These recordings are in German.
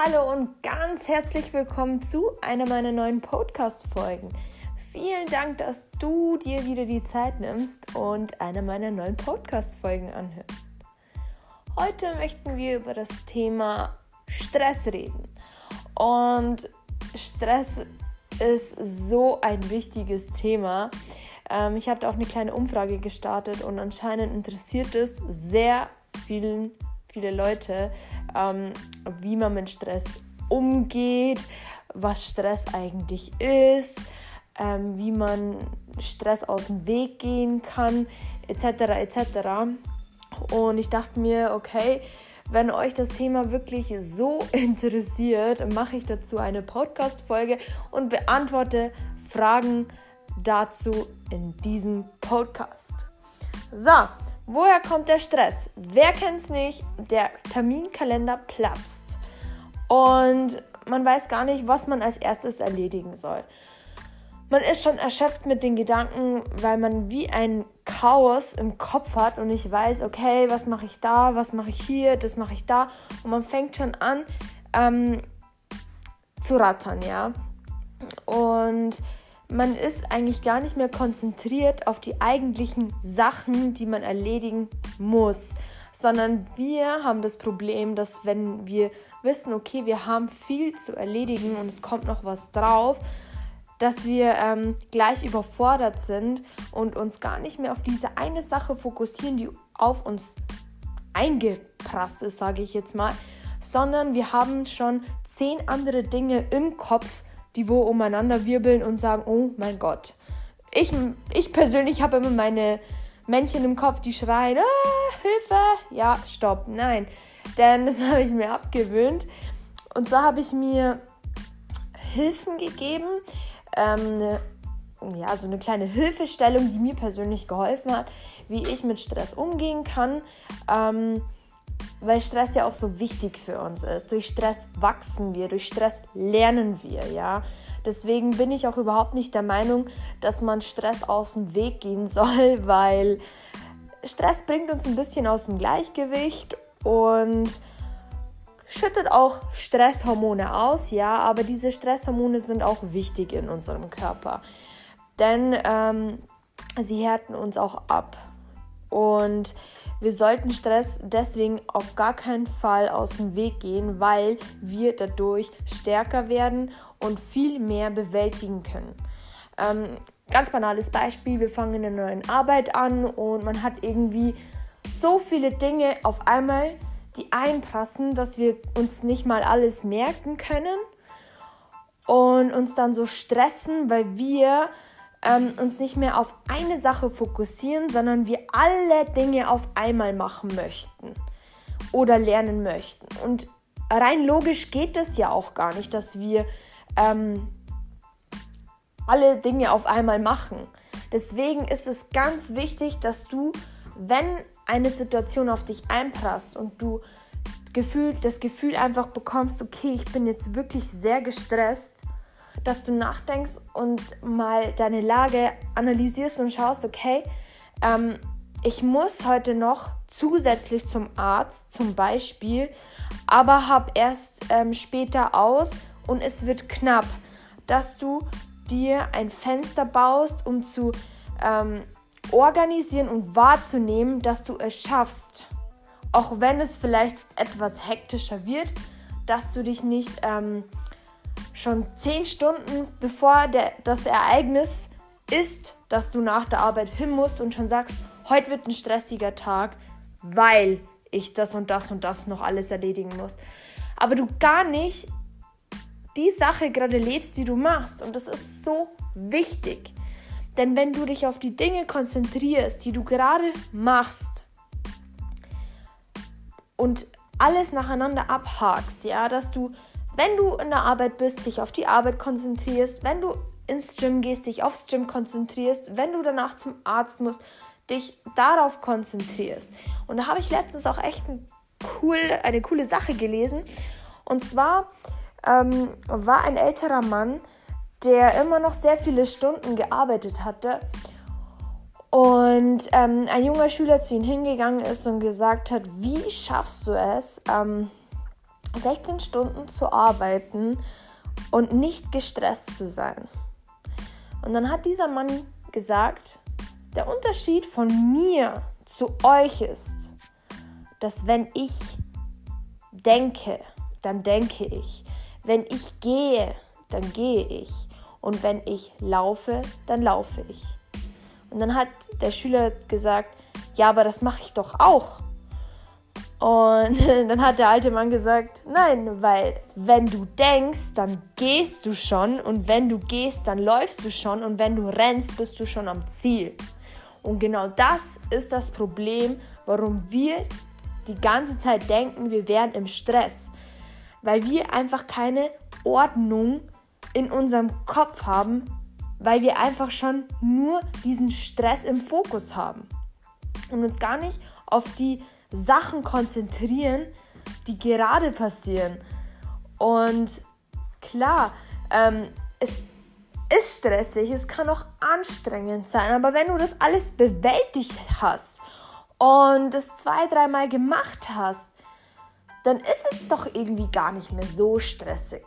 Hallo und ganz herzlich willkommen zu einer meiner neuen Podcast-Folgen. Vielen Dank, dass du dir wieder die Zeit nimmst und eine meiner neuen Podcast-Folgen anhörst. Heute möchten wir über das Thema Stress reden. Und Stress ist so ein wichtiges Thema. Ähm, ich hatte auch eine kleine Umfrage gestartet und anscheinend interessiert es sehr vielen viele Leute, ähm, wie man mit Stress umgeht, was Stress eigentlich ist, ähm, wie man Stress aus dem Weg gehen kann, etc. etc. Und ich dachte mir, okay, wenn euch das Thema wirklich so interessiert, mache ich dazu eine Podcast-Folge und beantworte Fragen dazu in diesem Podcast. So, Woher kommt der Stress? Wer kennt es nicht? Der Terminkalender platzt. Und man weiß gar nicht, was man als erstes erledigen soll. Man ist schon erschöpft mit den Gedanken, weil man wie ein Chaos im Kopf hat und nicht weiß, okay, was mache ich da, was mache ich hier, das mache ich da. Und man fängt schon an ähm, zu rattern, ja. Und man ist eigentlich gar nicht mehr konzentriert auf die eigentlichen Sachen, die man erledigen muss, sondern wir haben das Problem, dass wenn wir wissen, okay, wir haben viel zu erledigen und es kommt noch was drauf, dass wir ähm, gleich überfordert sind und uns gar nicht mehr auf diese eine Sache fokussieren, die auf uns eingeprasst ist, sage ich jetzt mal, sondern wir haben schon zehn andere Dinge im Kopf, die wo umeinander wirbeln und sagen, oh mein Gott. Ich, ich persönlich habe immer meine Männchen im Kopf, die schreien, ah, Hilfe, ja, stopp, nein. Denn das habe ich mir abgewöhnt. Und zwar habe ich mir Hilfen gegeben, ähm, ja, so eine kleine Hilfestellung, die mir persönlich geholfen hat, wie ich mit Stress umgehen kann. Ähm, weil Stress ja auch so wichtig für uns ist. Durch Stress wachsen wir, durch Stress lernen wir, ja. Deswegen bin ich auch überhaupt nicht der Meinung, dass man Stress aus dem Weg gehen soll, weil Stress bringt uns ein bisschen aus dem Gleichgewicht und schüttet auch Stresshormone aus, ja, aber diese Stresshormone sind auch wichtig in unserem Körper, denn ähm, sie härten uns auch ab. Und wir sollten Stress deswegen auf gar keinen Fall aus dem Weg gehen, weil wir dadurch stärker werden und viel mehr bewältigen können. Ähm, ganz banales Beispiel, wir fangen in einer neuen Arbeit an und man hat irgendwie so viele Dinge auf einmal, die einprassen, dass wir uns nicht mal alles merken können und uns dann so stressen, weil wir ähm, uns nicht mehr auf eine Sache fokussieren, sondern wir alle Dinge auf einmal machen möchten oder lernen möchten. Und rein logisch geht es ja auch gar nicht, dass wir ähm, alle Dinge auf einmal machen. Deswegen ist es ganz wichtig, dass du, wenn eine Situation auf dich einprasst und du Gefühl, das Gefühl einfach bekommst, okay, ich bin jetzt wirklich sehr gestresst, dass du nachdenkst und mal deine Lage analysierst und schaust, okay, ähm, ich muss heute noch zusätzlich zum Arzt zum Beispiel, aber habe erst ähm, später aus und es wird knapp, dass du dir ein Fenster baust, um zu ähm, organisieren und wahrzunehmen, dass du es schaffst. Auch wenn es vielleicht etwas hektischer wird, dass du dich nicht ähm, schon zehn Stunden bevor der, das Ereignis ist, dass du nach der Arbeit hin musst und schon sagst, heute wird ein stressiger Tag, weil ich das und das und das noch alles erledigen muss. Aber du gar nicht die Sache gerade lebst, die du machst. Und das ist so wichtig. Denn wenn du dich auf die Dinge konzentrierst, die du gerade machst und alles nacheinander abhakst, ja, dass du wenn du in der Arbeit bist, dich auf die Arbeit konzentrierst, wenn du ins Gym gehst, dich aufs Gym konzentrierst, wenn du danach zum Arzt musst, dich darauf konzentrierst. Und da habe ich letztens auch echt ein cool, eine coole Sache gelesen. Und zwar ähm, war ein älterer Mann, der immer noch sehr viele Stunden gearbeitet hatte. Und ähm, ein junger Schüler zu ihm hingegangen ist und gesagt hat, wie schaffst du es, ähm, 16 Stunden zu arbeiten und nicht gestresst zu sein. Und dann hat dieser Mann gesagt, der Unterschied von mir zu euch ist, dass wenn ich denke, dann denke ich. Wenn ich gehe, dann gehe ich. Und wenn ich laufe, dann laufe ich. Und dann hat der Schüler gesagt, ja, aber das mache ich doch auch. Und dann hat der alte Mann gesagt, nein, weil wenn du denkst, dann gehst du schon und wenn du gehst, dann läufst du schon und wenn du rennst, bist du schon am Ziel. Und genau das ist das Problem, warum wir die ganze Zeit denken, wir wären im Stress. Weil wir einfach keine Ordnung in unserem Kopf haben, weil wir einfach schon nur diesen Stress im Fokus haben und uns gar nicht auf die Sachen konzentrieren, die gerade passieren. Und klar, ähm, es ist stressig, es kann auch anstrengend sein, aber wenn du das alles bewältigt hast und es zwei, dreimal gemacht hast, dann ist es doch irgendwie gar nicht mehr so stressig.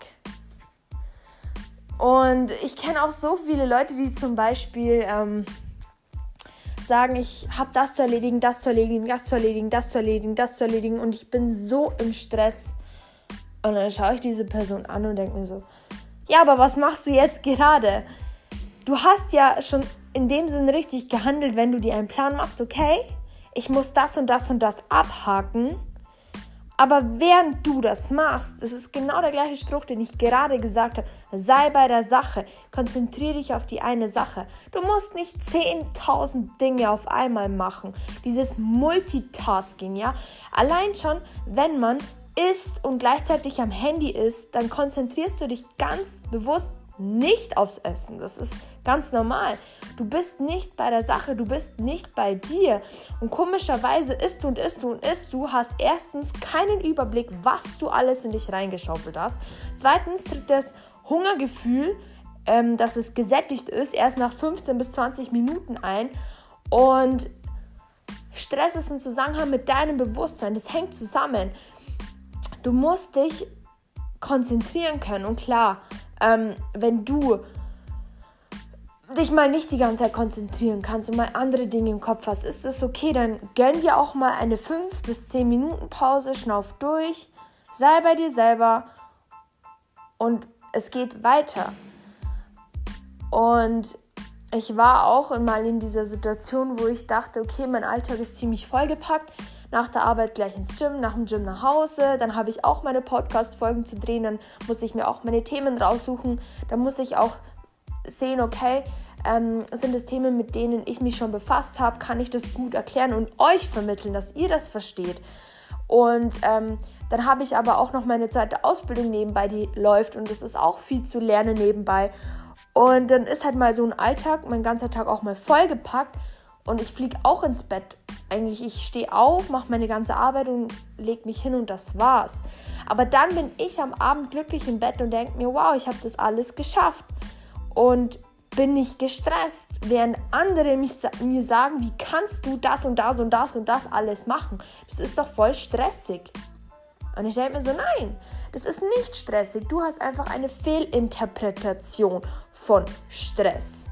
Und ich kenne auch so viele Leute, die zum Beispiel ähm, sagen, ich habe das zu erledigen, das zu erledigen, das zu erledigen, das zu erledigen, das zu erledigen und ich bin so im Stress. Und dann schaue ich diese Person an und denke mir so, ja, aber was machst du jetzt gerade? Du hast ja schon in dem Sinn richtig gehandelt, wenn du dir einen Plan machst, okay, ich muss das und das und das abhaken aber während du das machst, das ist genau der gleiche Spruch, den ich gerade gesagt habe, sei bei der Sache, konzentriere dich auf die eine Sache. Du musst nicht 10.000 Dinge auf einmal machen. Dieses Multitasking, ja. Allein schon, wenn man isst und gleichzeitig am Handy ist, dann konzentrierst du dich ganz bewusst nicht aufs Essen. Das ist ganz normal. Du bist nicht bei der Sache, du bist nicht bei dir. Und komischerweise isst du und isst du und isst du, hast erstens keinen Überblick, was du alles in dich reingeschaufelt hast. Zweitens tritt das Hungergefühl, ähm, dass es gesättigt ist, erst nach 15 bis 20 Minuten ein. Und Stress ist ein Zusammenhang mit deinem Bewusstsein. Das hängt zusammen. Du musst dich konzentrieren können. Und klar, ähm, wenn du dich mal nicht die ganze Zeit konzentrieren kannst und mal andere Dinge im Kopf hast, ist es okay, dann gönn dir auch mal eine 5 bis 10 Minuten Pause, schnauf durch, sei bei dir selber und es geht weiter. Und ich war auch mal in dieser Situation, wo ich dachte, okay, mein Alltag ist ziemlich vollgepackt nach der Arbeit gleich ins Gym, nach dem Gym nach Hause. Dann habe ich auch meine Podcast-Folgen zu drehen. Dann muss ich mir auch meine Themen raussuchen. Dann muss ich auch sehen, okay, ähm, sind es Themen, mit denen ich mich schon befasst habe, kann ich das gut erklären und euch vermitteln, dass ihr das versteht. Und ähm, dann habe ich aber auch noch meine zweite Ausbildung nebenbei, die läuft und es ist auch viel zu lernen nebenbei. Und dann ist halt mal so ein Alltag, mein ganzer Tag auch mal vollgepackt und ich fliege auch ins Bett eigentlich, ich stehe auf, mache meine ganze Arbeit und lege mich hin und das war's. Aber dann bin ich am Abend glücklich im Bett und denke mir, wow, ich habe das alles geschafft. Und bin nicht gestresst, während andere mich, mir sagen, wie kannst du das und das und das und das alles machen? Das ist doch voll stressig. Und ich denke mir so, nein, das ist nicht stressig. Du hast einfach eine Fehlinterpretation von Stress.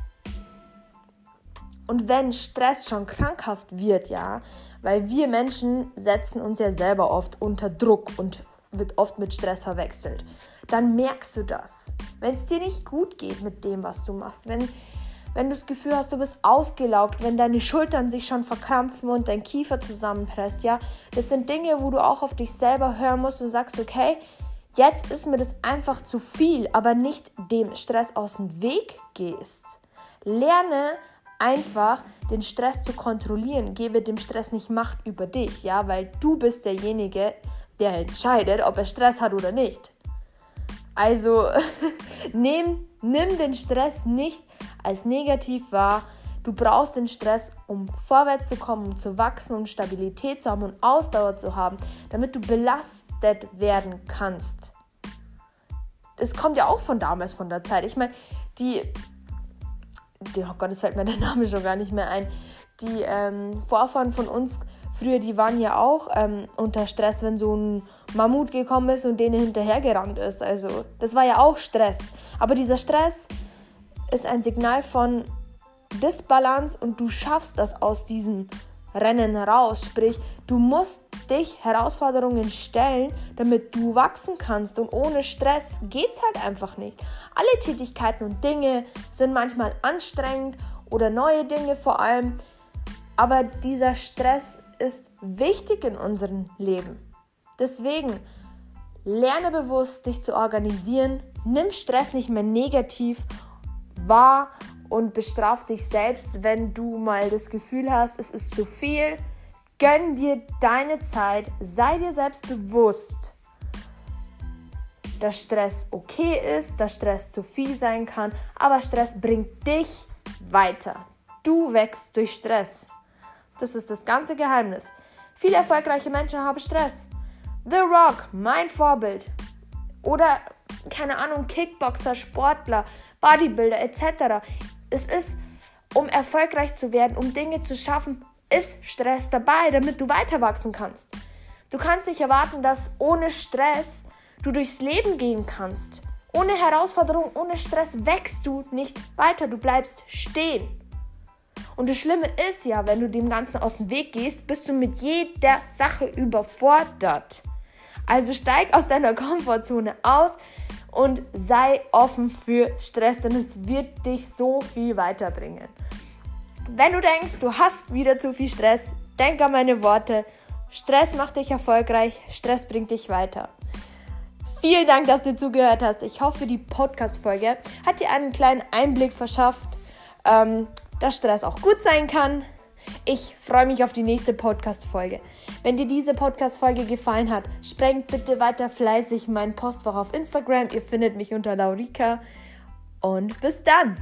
Und wenn Stress schon krankhaft wird, ja, weil wir Menschen setzen uns ja selber oft unter Druck und wird oft mit Stress verwechselt, dann merkst du das. Wenn es dir nicht gut geht mit dem, was du machst, wenn, wenn du das Gefühl hast, du bist ausgelaugt, wenn deine Schultern sich schon verkrampfen und dein Kiefer zusammenpresst, ja, das sind Dinge, wo du auch auf dich selber hören musst und sagst, okay, jetzt ist mir das einfach zu viel, aber nicht dem Stress aus dem Weg gehst. Lerne einfach den Stress zu kontrollieren. Gebe dem Stress nicht Macht über dich, ja, weil du bist derjenige, der entscheidet, ob er Stress hat oder nicht. Also nimm, nimm den Stress nicht als negativ wahr. Du brauchst den Stress, um vorwärts zu kommen, um zu wachsen, um Stabilität zu haben und Ausdauer zu haben, damit du belastet werden kannst. Es kommt ja auch von damals, von der Zeit. Ich meine, die oh Gott, es fällt mir der Name schon gar nicht mehr ein, die ähm, Vorfahren von uns, früher, die waren ja auch ähm, unter Stress, wenn so ein Mammut gekommen ist und denen hinterhergerannt ist. Also das war ja auch Stress. Aber dieser Stress ist ein Signal von Disbalance und du schaffst das aus diesem Rennen heraus. Sprich, du musst dich Herausforderungen stellen, damit du wachsen kannst. Und ohne Stress geht es halt einfach nicht. Alle Tätigkeiten und Dinge sind manchmal anstrengend oder neue Dinge vor allem. Aber dieser Stress ist wichtig in unserem Leben. Deswegen lerne bewusst, dich zu organisieren. Nimm Stress nicht mehr negativ wahr und bestraf dich selbst, wenn du mal das Gefühl hast, es ist zu viel. Gönn dir deine Zeit, sei dir selbst bewusst, dass Stress okay ist, dass Stress zu viel sein kann, aber Stress bringt dich weiter. Du wächst durch Stress. Das ist das ganze Geheimnis. Viele erfolgreiche Menschen haben Stress. The Rock, mein Vorbild. Oder, keine Ahnung, Kickboxer, Sportler, Bodybuilder etc es ist, um erfolgreich zu werden, um Dinge zu schaffen, ist Stress dabei, damit du weiter wachsen kannst. Du kannst nicht erwarten, dass ohne Stress du durchs Leben gehen kannst. Ohne Herausforderung, ohne Stress wächst du nicht weiter, du bleibst stehen. Und das Schlimme ist ja, wenn du dem Ganzen aus dem Weg gehst, bist du mit jeder Sache überfordert. Also steig aus deiner Komfortzone aus, und sei offen für Stress, denn es wird dich so viel weiterbringen. Wenn du denkst, du hast wieder zu viel Stress, denk an meine Worte. Stress macht dich erfolgreich, Stress bringt dich weiter. Vielen Dank, dass du zugehört hast. Ich hoffe, die Podcast-Folge hat dir einen kleinen Einblick verschafft, ähm, dass Stress auch gut sein kann, ich freue mich auf die nächste Podcast-Folge. Wenn dir diese Podcast-Folge gefallen hat, sprengt bitte weiter fleißig mein Postfach auf Instagram. Ihr findet mich unter Laurika. Und bis dann!